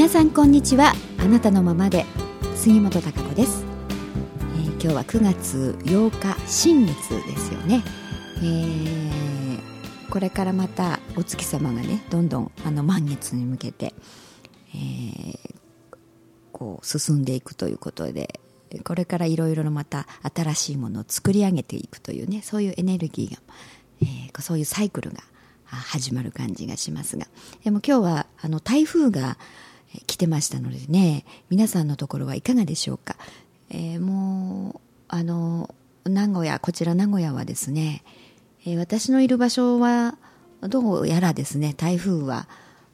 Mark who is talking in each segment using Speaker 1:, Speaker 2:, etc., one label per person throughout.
Speaker 1: 皆さんこんにちは。あなたのままで。杉本孝子です、えー、今日は9月8日新月ですよね、えー、これからまたお月様がねどんどんあの満月に向けて、えー、こう進んでいくということでこれからいろいろまた新しいものを作り上げていくというねそういうエネルギーが、えー、そういうサイクルが始まる感じがしますが。でも今日はあの台風が来てましたのでね皆さんのところはいかがでしょうか、えー、もうあの名古屋こちら名古屋はですね、えー、私のいる場所はどうやらですね台風は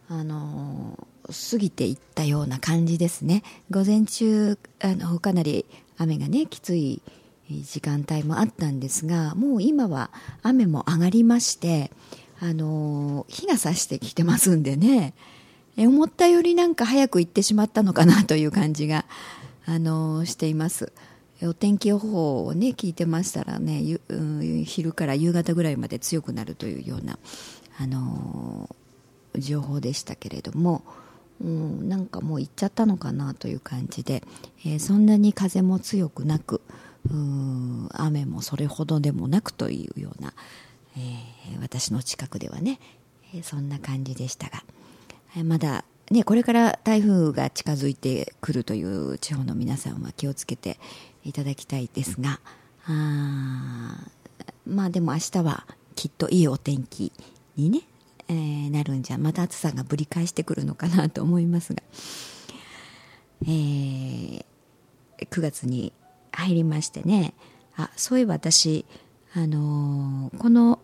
Speaker 1: あの過ぎていったような感じですね。午前中あのかなり雨がねきつい時間帯もあったんですがもう今は雨も上がりましてあの日が差してきてますんでね。思ったよりなんか早く行ってしまったのかなという感じがあのしています。お天気予報をね聞いてましたらね、うん、昼から夕方ぐらいまで強くなるというようなあの情報でしたけれどもうん、なんかもう行っちゃったのかなという感じで、えー、そんなに風も強くなくうん雨もそれほどでもなくというような、えー、私の近くではね、えー、そんな感じでしたが、まだ、ね、これから台風が近づいてくるという地方の皆さんは気をつけていただきたいですがあまあでも明日はきっといいお天気にねえー、なるんじゃまた暑さがぶり返してくるのかなと思いますが、えー、9月に入りましてねあそういえば私、あのー、この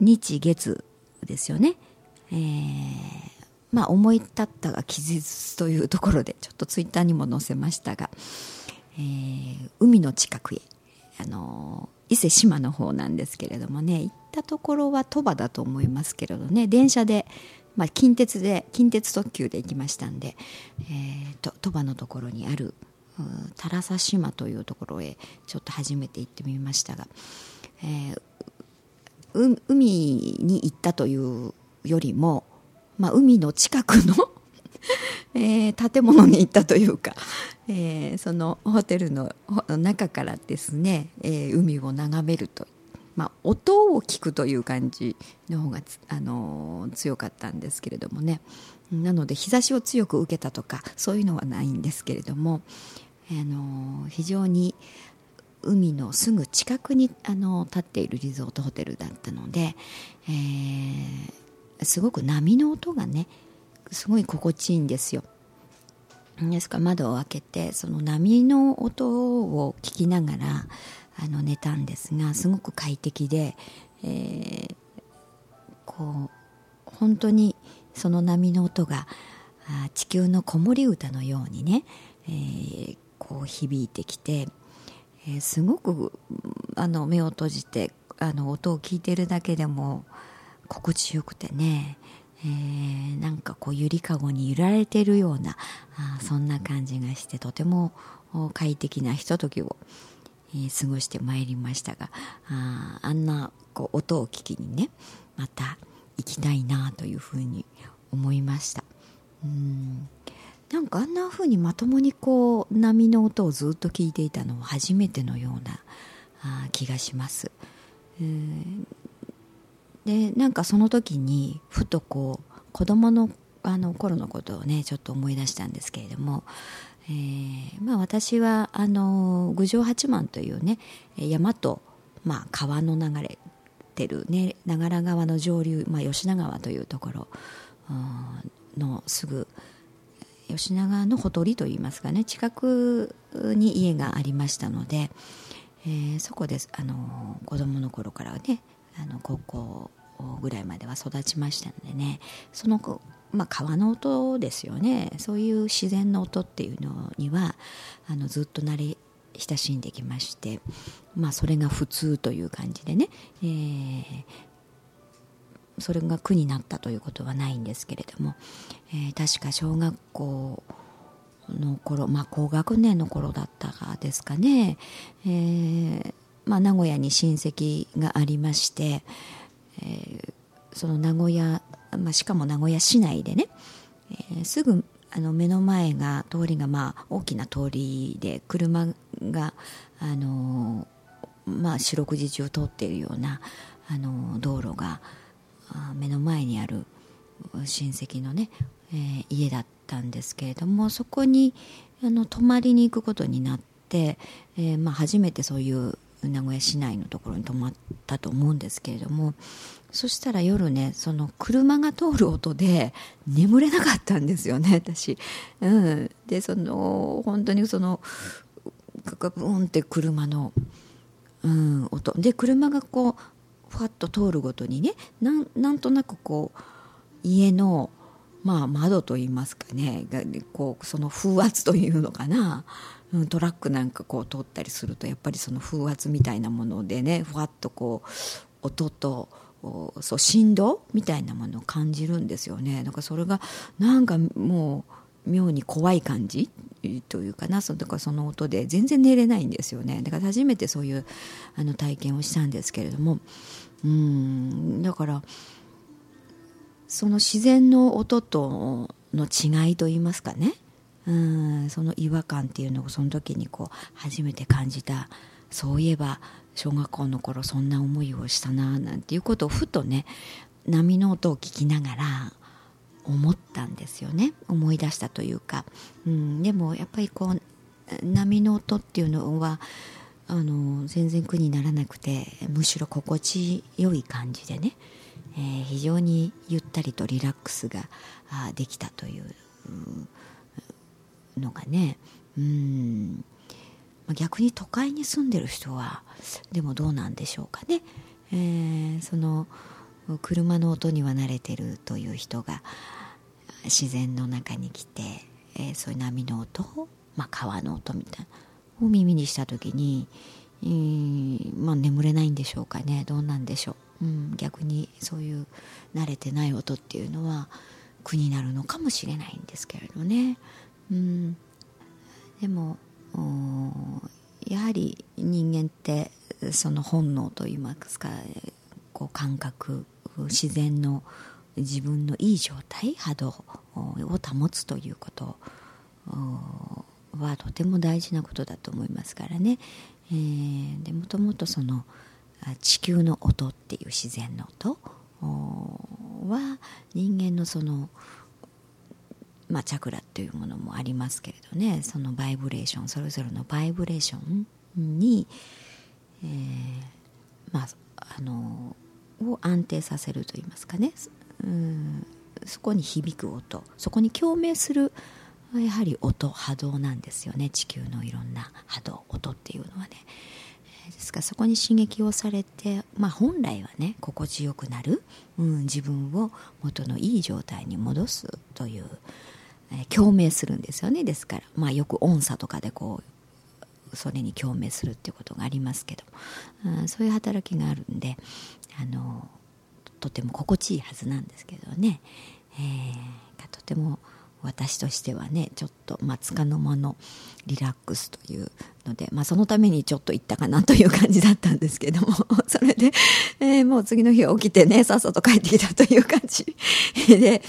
Speaker 1: 日月ですよね、えー、まあ思い立ったが気絶というところでちょっとツイッターにも載せましたが、えー、海の近くへ、あの伊勢志摩の方なんですけれどもね行ったところは鳥羽だと思いますけれどね電車で、まあ、近鉄で近鉄特急で行きましたんで、えー、と鳥羽のところにあるタラサ島というところへちょっと初めて行ってみましたが、えー、海に行ったというよりも、まあ、海の近くの えー、建物に行ったというか、えー、そのホテルの中からですね、えー、海を眺めると、まあ、音を聞くという感じの方が、あの強かったんですけれどもね。なので日差しを強く受けたとかそういうのはないんですけれども、あの非常に海のすぐ近くにあの立っているリゾートホテルだったので、えー、すごく波の音がねすごい心地いいんですよ。ですから窓を開けてその波の音を聞きながらあの寝たんですがすごく快適で、えー、こう本当にその波の音が地球の子守歌のようにね、えー、こう響いてきて、えー、すごくあの目を閉じてあの音を聞いてるだけでも心地よくてね、えー、なんかこうゆりかごに揺られてるようなあそんな感じがしてとても快適なひとときを、えー、過ごしてまいりましたがああんなこう音を聞きにねまた行きたいなというふうに思いました。うん。なんかあんなふうにまともにこう波の音をずっと聞いていたのは初めてのようなあ気がします、えー、でなんかその時にふとこう子供のあの頃のことをねちょっと思い出したんですけれども、えーまあ、私はあの郡上八幡というね山と、まあ、川の流れてる、ね、長良川の上流、まあ、吉永川というところのすぐ吉永のほとりといいますかね近くに家がありましたので、えー、そこであの子供の頃からねあの高校ぐらいまでは育ちましたのでね。そのまあ、川の音ですよね。そういう自然の音っていうのにはあのずっと慣れ親しんできまして、まあ、それが普通という感じでね、えー、それが苦になったということはないんですけれども、えー、確か小学校の頃、まあ、高学年の頃だったかですかね、えーまあ、名古屋に親戚がありまして、えー、その名古屋、まあ、しかも名古屋市内でね、えー、すぐあの目の前が通りがまあ大きな通りで車があのまあ四六時中通っているようなあの道路が目の前にある親戚のね、えー、家だったんですけれどもそこにあの泊まりに行くことになって、えーまあ、初めてそういう名古屋市内のところに泊まったと思うんですけれどもそしたら夜ねその車が通る音で眠れなかったんですよね私、うん、でその本当にそのガブーンって車の、うん、音。で車がこうふわっと通るごとにねなんなんとなくこう家のまあ窓といいますかねこうその風圧というのかな。うんトラックなんかこう通ったりするとやっぱりその風圧みたいなものでねふわっとこう音とそう振動みたいなものを感じるんですよね。だからそれがなんかもう妙に怖い感じというかなそだかその音で全然寝れないんですよね。だから初めてそういうあの体験をしたんですけれども。うんだからその自然の音との違いといいますかね。うんその違和感っていうのをその時にこう初めて感じたそういえば小学校の頃そんな思いをしたななんていうことをふとね波の音を聞きながら思ったんですよね。思い出したというか、うん、でもやっぱりこう波の音っていうのはあの全然苦にならなくてむしろ心地よい感じでね、えー、非常にゆったりとリラックスができたという、うんのがね。うん。逆に都会に住んでる人はでもどうなんでしょうかね、えー、その車の音には慣れてるという人が自然の中に来て、えー、そういう波の音、まあ、川の音みたいなを耳にした時に、えー、まあ、眠れないんでしょうかね。どうなんでしょう、うん、逆にそういう慣れてない音っていうのは苦になるのかもしれないんですけれどね。うん、でもやはり人間ってその本能といいますかこう感覚自然の自分のいい状態波動を保つということはとても大事なことだと思いますからね、えー、でもともとその地球の音っていう自然の音は人間のそのまあ、チャクラっていうものもありますけれどね。そのバイブレーションそれぞれのバイブレーションに、えー、まああのを安定させるといいますかね。うんそこに響く音。そこに共鳴するやはり音波動なんですよね。地球のいろんな波動音っていうのはね。ですからそこに刺激をされて、まあ、本来はね心地よくなる、うん、自分を元のいい状態に戻すという共鳴するんですよね。ですから、まあ、よく音差とかでこうそれに共鳴するっていうことがありますけど、うん、そういう働きがあるんであのとても心地いいはずなんですけどね、えー、とても私としてはねちょっと、まあ、つかの間のリラックスというので、まあ、そのためにちょっと行ったかなという感じだったんですけども それで、えー、もう次の日起きてねさっさと帰ってきたという感じ。で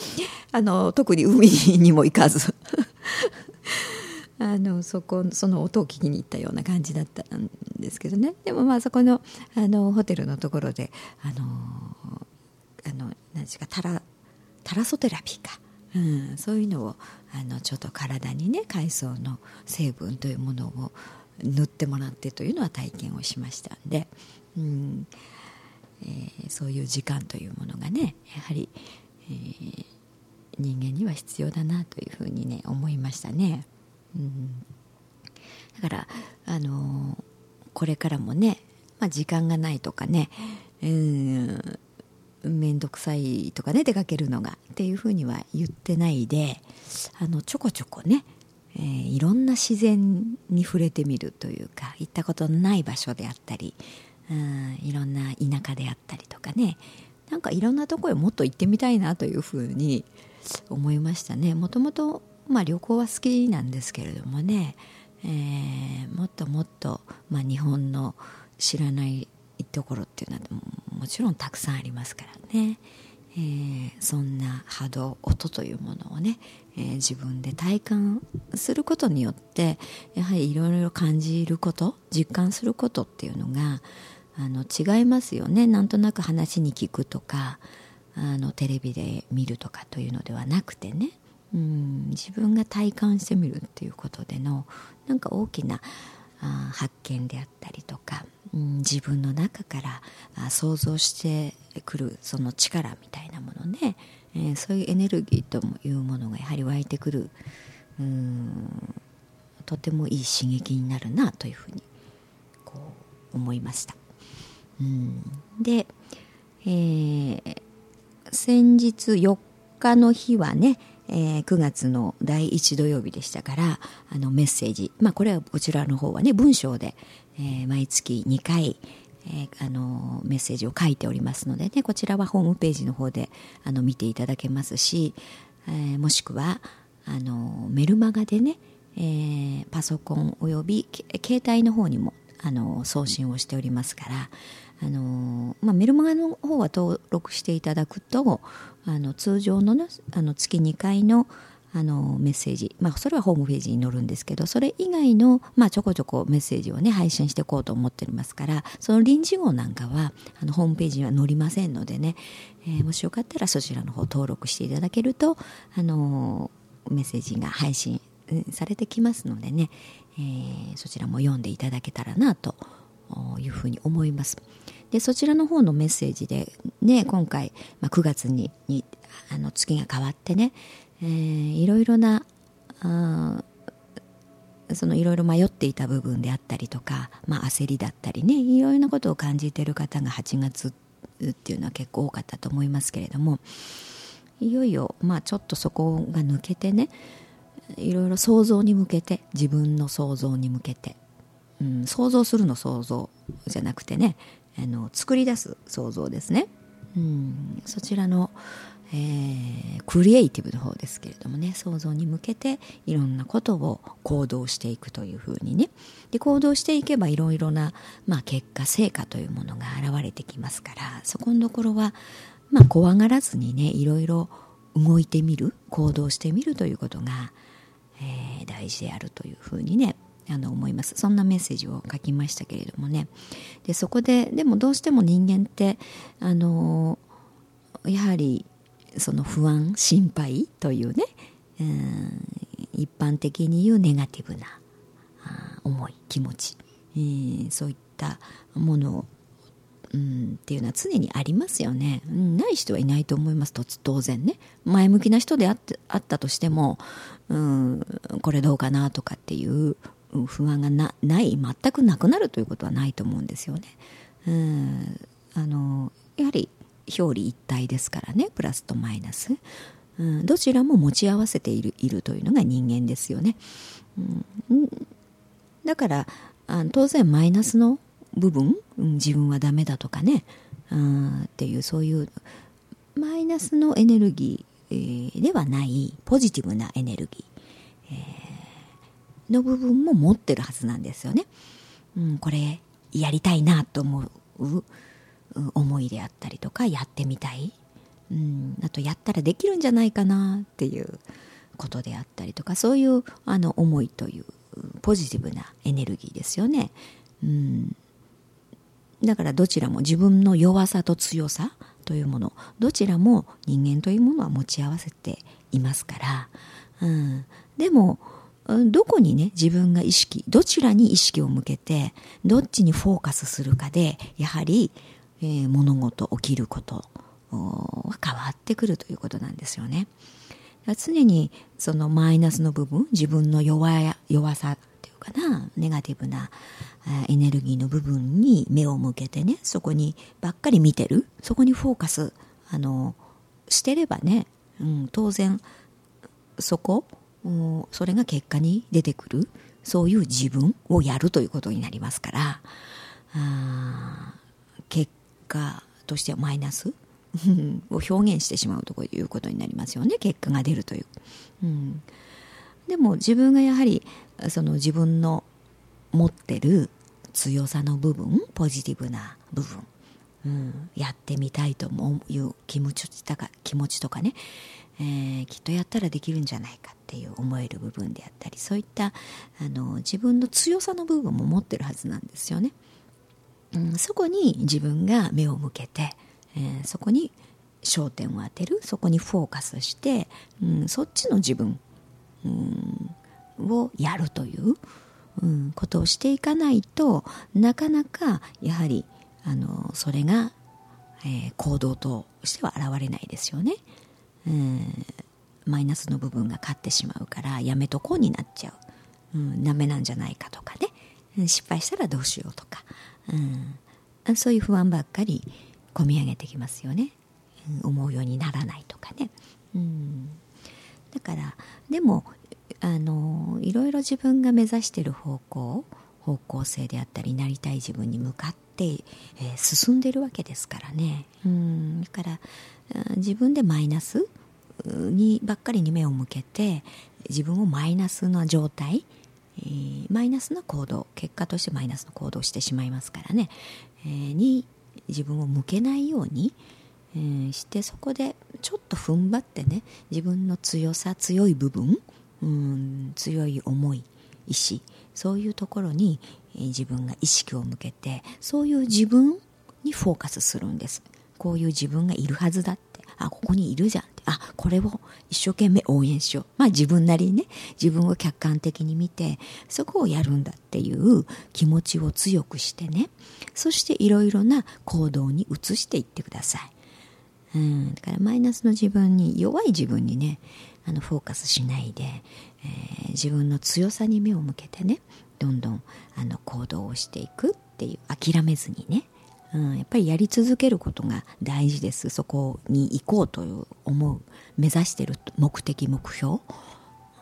Speaker 1: あの特に海にも行かず。あのそこその音を聞きに行ったような感じだったんですけどね。でもまあそこのあのホテルのところであのあの何ですかタラタラソテラピーか。うん、そういうのをあのちょっと体にね海藻の成分というものを塗ってもらってというのは体験をしましたんで、うん。えー、そういう時間というものがねやはり、えー、人間には必要だなというふうにね思いましたね。うん、だからあのー、これからもね、まあ、時間がないとかね、うん。面倒くさいとかね出かけるのがっていうふうには言ってないであのちょこちょこね、えー、いろんな自然に触れてみるというか行ったことのない場所であったりうんいろんな田舎であったりとかねなんかいろんなとこへもっと行ってみたいなというふうに思いましたね。もともと、まあ、旅行は好きなんですけれどもね、えー、もっともっと、まあ、日本の知らないところっていうのはもちろんたくさんありますからね、えー、そんな波動音というものをね、えー、自分で体感することによってやはりいろいろ感じること実感することっていうのがあの違いますよね。なんとなく話に聞くとかあのテレビで見るとかというのではなくてね。うん自分が体感してみるっていうことでのなんか大きなあ発見であったりとか、うん、自分の中からあ想像してくるその力みたいなものね、えー、そういうエネルギーというものがやはり湧いてくるうんとてもいい刺激になるなというふうにこう思いました。うん、で、えー、先日4日の日はねえー、9月の第1土曜日でしたからあのメッセージ、まあ、これはこちらの方はね文章で、えー、毎月2回、えー、あのメッセージを書いておりますのでねこちらはホームページの方であの見ていただけますし、えー、もしくはあのメルマガでね、えー、パソコンおよび携帯の方にもあの送信をしておりますからあの、まあ、メルマガの方は登録していただくとあの通常の,、ね、あの月2回のあのメッセージ、まあ、それはホームページに載るんですけどそれ以外の、まあ、ちょこちょこメッセージをね配信していこうと思っておりますからその臨時号なんかはあのホームページには載りませんのでね、えー、もしよかったらそちらの方登録していただけるとあのメッセージが配信されてきますのでね、えー、そちらも読んでいただけたらなといいうふうに思います。でそちらの方のメッセージで、ね、今回、まあ、9月ににあの月が変わってね、えー、いろいろなあそのいろいろ迷っていた部分であったりとか、まあ、焦りだったりねいろいろなことを感じている方が8月っていうのは結構多かったと思いますけれどもいよいよ、まあ、ちょっとそこが抜けてねいろいろ想像に向けて自分の想像に向けて、うん、想像するの想像じゃなくてねあの作り出す想像ですね、うん、そちらの、えー、クリエイティブの方ですけれどもね想像に向けていろんなことを行動していくというふうにね。で行動していけばいろいろな、まあ、結果成果というものが現れてきますからそこのところは、まあ、怖がらずにねいろいろ動いてみる行動してみるということが、えー、大事であるというふうにねあの思います。そんなメッセージを書きましたけれどもね。でそこででもどうしても人間ってあのやはりその不安心配というね、うん、一般的に言うネガティブな思い気持ち、えー、そういったものをうん、っていうのは常にありますよね、うん、ない人はいないと思います。当然ね。前向きな人であってあったとしても、うん、これどうかなとかっていう不安がなない全くなくなるということはないと思うんですよね。うん。あのやはり表裏一体ですからね。プラスとマイナス、うん、どちらも持ち合わせているいるというのが人間ですよね。うん、だからあ当然マイナスの部分、うん、自分はダメだとかね、うん、っていうそういうマイナスのエネルギー、えー、ではないポジティブなエネルギー、えーの部分も持ってるはずなんですよね。うん、これやりたいなと思う思いであったりとかやってみたい、うん、あとやったらできるんじゃないかなっていうことであったりとかそういうあの思いというポジティブなエネルギーですよね。うん、だからどちらも自分の弱さと強さというものどちらも人間というものは持ち合わせていますから、うん、でもどこにね、自分が意識、どちらに意識を向けて、どっちにフォーカスするかで、やはり、えー、物事、起きることは変わってくるということなんですよね。常にそのマイナスの部分、自分の弱弱さっていうかな、ネガティブなエネルギーの部分に目を向けてね、そこにばっかり見てる、そこにフォーカス、あの、してればね、うん、当然、そこそれが結果に出てくるそういう自分をやるということになりますから結果としてはマイナス を表現してしまうということになりますよね結果が出るという、うん、でも自分がやはりその自分の持ってる強さの部分ポジティブな部分うん、やってみたいという気持ちとか気持ちとかね、えー、きっとやったらできるんじゃないかっていう思える部分であったりそういったあの自分の強さの部分も持ってるはずなんですよね。うん、そこに自分が目を向けて、えー、そこに焦点を当てるそこにフォーカスして、うん、そっちの自分、うん、をやるという、うん、ことをしていかないとなかなかやはりあのそれが、えー、行動としては現れないですよね。うん。マイナスの部分が勝ってしまうからやめとこうになっちゃう、うん、ダメなんじゃないかとかね。失敗したらどうしようとか、うん、そういう不安ばっかり込み上げてきますよね、うん、思うようにならないとかね、うん、だからでもあのいろいろ自分が目指している方向方向性であったりなりたい自分に向かって、えー、進んでるわけですからね、うん、だから自分でマイナスにばっかりに目を向けて自分をマイナスな状態、え、マイナスな行動結果としてマイナスの行動をしてしまいますからね、え、に自分を向けないように、え、してそこでちょっと踏ん張ってね自分の強さ強い部分うん強い思い意志そういうところに、え、自分が意識を向けてそういう自分にフォーカスするんです。こういう自分がいるはずだって。あここにいるじゃんあこれを一生懸命応援しよう。まあ自分なりにね自分を客観的に見てそこをやるんだっていう気持ちを強くしてねそしていろいろな行動に移していってください。うんだからマイナスの自分に弱い自分にねあのフォーカスしないで、えー、自分の強さに目を向けてねどんどんあの行動をしていくっていう諦めずにねうん、やっぱりやり続けることが大事です。そこに行こうという思う目指してる目的目標、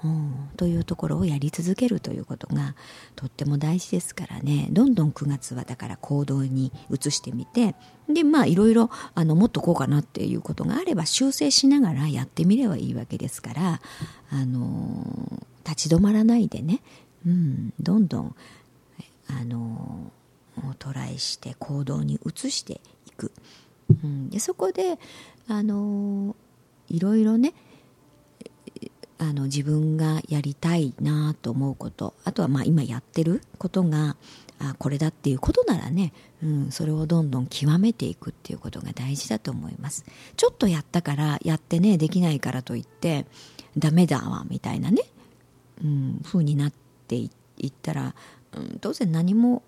Speaker 1: うん、というところをやり続けるということがとっても大事ですからね。どんどん9月はだから行動に移してみてでまあいろいろあのもっとこうかなっていうことがあれば修正しながらやってみればいいわけですからあの立ち止まらないでね、うん、どんどんあのトライして行動に移していく、うん、でそこであのいろいろねあの自分がやりたいなと思うこと。あとはまあ今やってることがあこれだっていうことならね、うん、それをどんどん極めていくっていうことが大事だと思います。ちょっとやったからやってねできないからといってダメだわみたいなね、うん、風になっていったら、うん、当然何も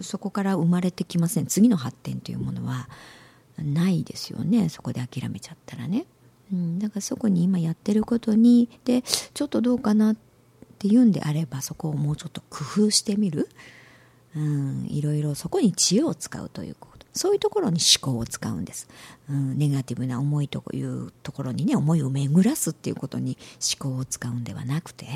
Speaker 1: そこから生まれてきません。次の発展というものはないですよね。そこで諦めちゃったらね、うん、だからそこに今やってることにでちょっとどうかなっていうんであればそこをもうちょっと工夫してみる、うん、いろいろそこに知恵を使うということ。そういうところに思考を使うんです、うん、ネガティブな思いというところにね思いを巡らすっていうことに思考を使うんではなくて、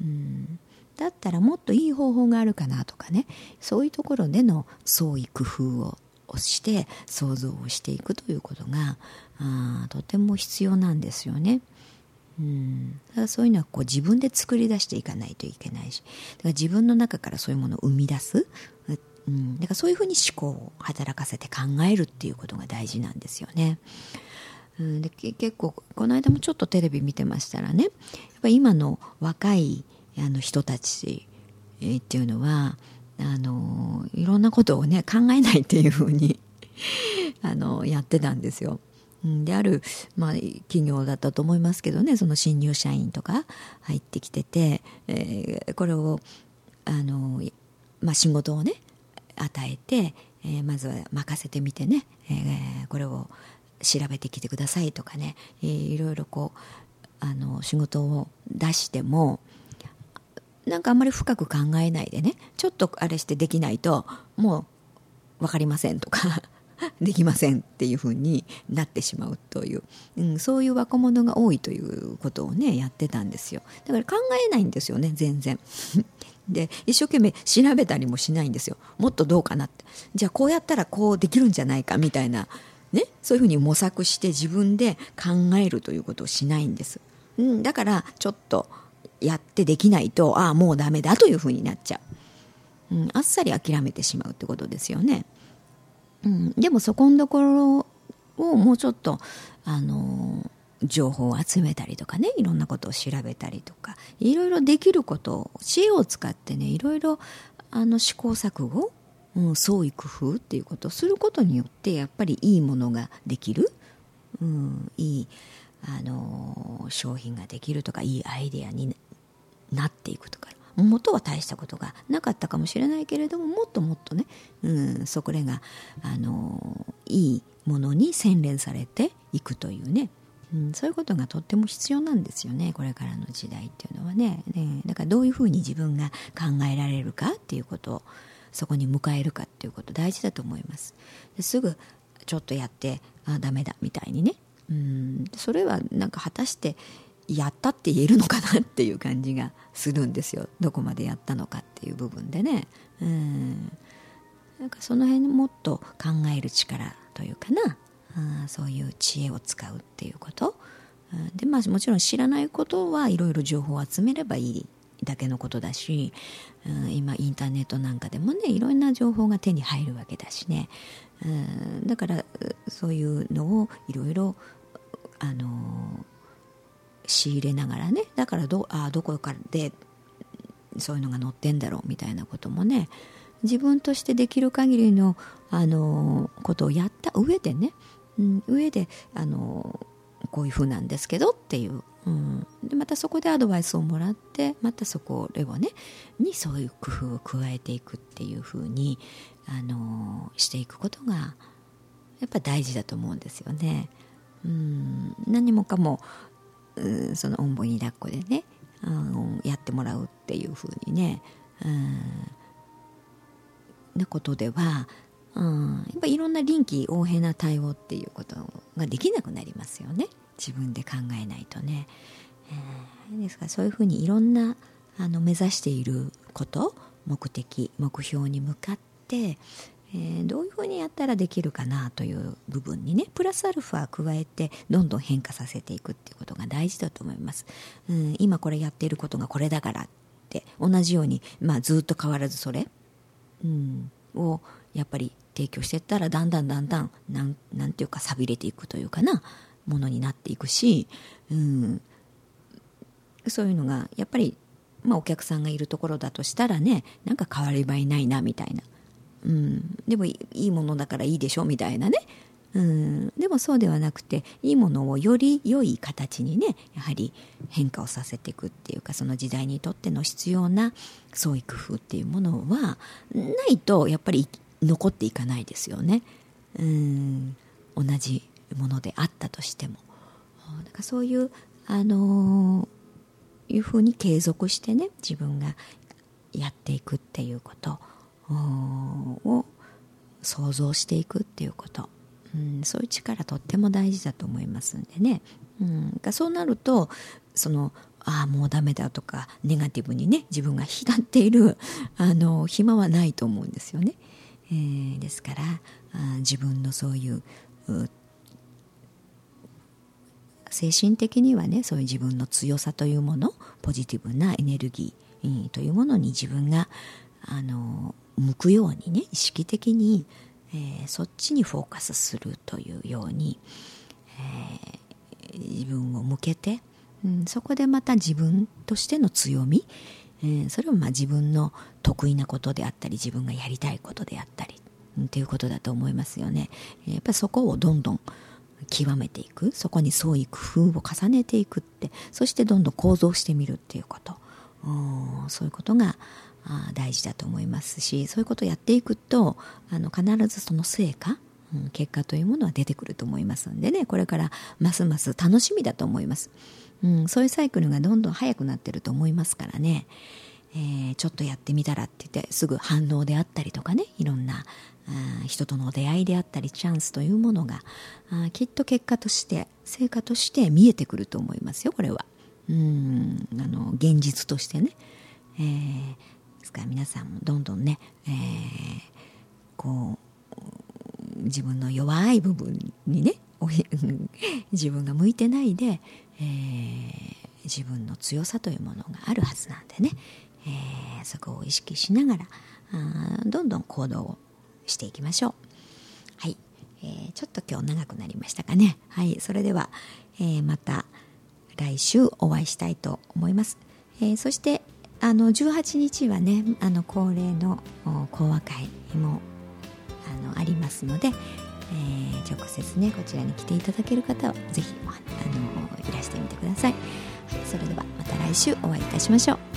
Speaker 1: うん、だったらもっといい方法があるかなとかね。そういうところでの創意工夫をして想像をしていくということがあとても必要なんですよね。うん、だそういうのはこう自分で作り出していかないといけないし。だから自分の中からそういうものを生み出す、うん、だからそういうふうに思考を働かせて考えるっていうことが大事なんですよね。うん、で結構この間もちょっとテレビ見てましたらね。やっぱ今の若いあの人たちっていうのはあのいろんなことをね考えないっていうふうに あのやってたんですよ。である、まあ、企業だったと思いますけどねその新入社員とか入ってきてて、えー、これをあの、まあ、仕事をね与えて、えー、まずは任せてみてね、えー、これを調べてきてくださいとかね、えー、いろいろこうあの仕事を出してもなんかあんまり深く考えないでねちょっとあれしてできないともう分かりませんとか できませんっていうふうになってしまうという、うん、そういう若者が多いということをねやってたんですよ。だから考えないんですよね全然。で一生懸命調べたりもしないんですよ。もっとどうかなって。じゃあこうやったらこうできるんじゃないかみたいなねそういうふうに模索して自分で考えるということをしないんです、うん、だからちょっとやってできないとああもうダメだというふうになっちゃう、うん、あっさり諦めてしまうってことですよね、うん、でもそこのところをもうちょっとあの情報を集めたりとかねいろんなことを調べたりとかいろいろできることを知恵を使ってねいろいろあの試行錯誤、うん、創意工夫っていうことをすることによってやっぱりいいものができる、うん、いいあの商品ができるとかいいアイデアになっていくとか元は大したことがなかったかもしれないけれどももっともっとね、うん、そこれがあのいいものに洗練されていくというね。うん、そういうことがとっても必要なんですよねこれからの時代っていうのはね。ねだからどういうふうに自分が考えられるかっていうことをそこに迎えるかっていうこと大事だと思います。すぐちょっとやってあダメだみたいにね。うんそれはなんか果たしてやったって言えるのかなっていう感じがするんですよ。どこまでやったのかっていう部分でね。うん。なんかその辺もっと考える力というかな。あそういう知恵を使うっていうこと、でまあ、もちろん知らないことはいろいろ情報を集めればいいだけのことだし、うん、今インターネットなんかでもねいろんな情報が手に入るわけだしね、うん、だからそういうのをいろいろあの仕入れながらねだからどあどこかでそういうのが載ってんだろうみたいなこともね自分としてできる限りのあのことをやった上でねうん、上であのこういうふうなんですけどっていう、うん、でまたそこでアドバイスをもらってまたそこをねにそういう工夫を加えていくっていうふうにあのしていくことがやっぱ大事だと思うんですよね。うん、何もかも、そのおんぼに抱っこでね、うん、やってもらうっていうふうにね、うん、なことではうん、やっぱいろんな臨機応変な対応っていうことができなくなりますよね。自分で考えないとね、えー、ですからそういうふうにいろんなあの目指していること目的目標に向かって、えー、どういうふうにやったらできるかなという部分にねプラスアルファ加えてどんどん変化させていくっていうことが大事だと思います、うん、今これやっていることがこれだからって同じように、まあ、ずっと変わらずそれ、うん、をやっぱり提供していったらだんだんだんだんなんなんていうか寂れていくというかなものになっていくし、うん、そういうのがやっぱり、まあ、お客さんがいるところだとしたらねなんか変わり映えないなみたいな、うん、でもいいものだからいいでしょみたいなね、うん、でもそうではなくていいものをより良い形にねやはり変化をさせていくっていうかその時代にとっての必要な創意工夫っていうものはないとやっぱり残っていかないですよね。うん。同じものであったとしても。だかそういうあのー、いうふうに継続してね自分がやっていくっていうこと。を想像していくっていうこと、うん、そういう力とっても大事だと思いますんでね、うん、そうなるとそのああもうダメだとかネガティブにね自分が浸っている あの暇はないと思うんですよね。えー、ですからあ自分のそういう精神的にはねそういう自分の強さというものポジティブなエネルギーというものに自分があの向くようにね意識的に、えー、そっちにフォーカスするというように、えー、自分を向けて、うん、そこでまた自分としての強み、えー、それをまあ自分の得意なことであったり自分がやりたいことであったりっていうことだと思いますよね。やっぱりそこをどんどん極めていく。そこに創意工夫を重ねていくって。そしてどんどん構造してみるっていうこと。そういうことが大事だと思いますしそういうことをやっていくとあの必ずその成果結果というものは出てくると思いますんでね。これからますます楽しみだと思います。うん、そういうサイクルがどんどん速くなってると思いますからね、えー、ちょっとやってみたらって言ってすぐ反応であったりとかね。いろんな人との出会いであったりチャンスというものがきっと結果として成果として見えてくると思いますよこれは。うんあの現実としてね、えー、ですから皆さんもどんどんね、えー、こう自分の弱い部分にね 自分が向いてないで、えー、自分の強さというものがあるはずなんでね、えー、そこを意識しながらあどんどん行動をしていきましょう。はい。えー、ちょっと今日長くなりましたかね。はい。それでは、えー、また来週お会いしたいと思います、えー、そしてあの18日はねあの恒例の講和会もあのありますので、えー、直接ねこちらに来ていただける方はぜひあのいらしてみてください、はい、それではまた来週お会いいたしましょう。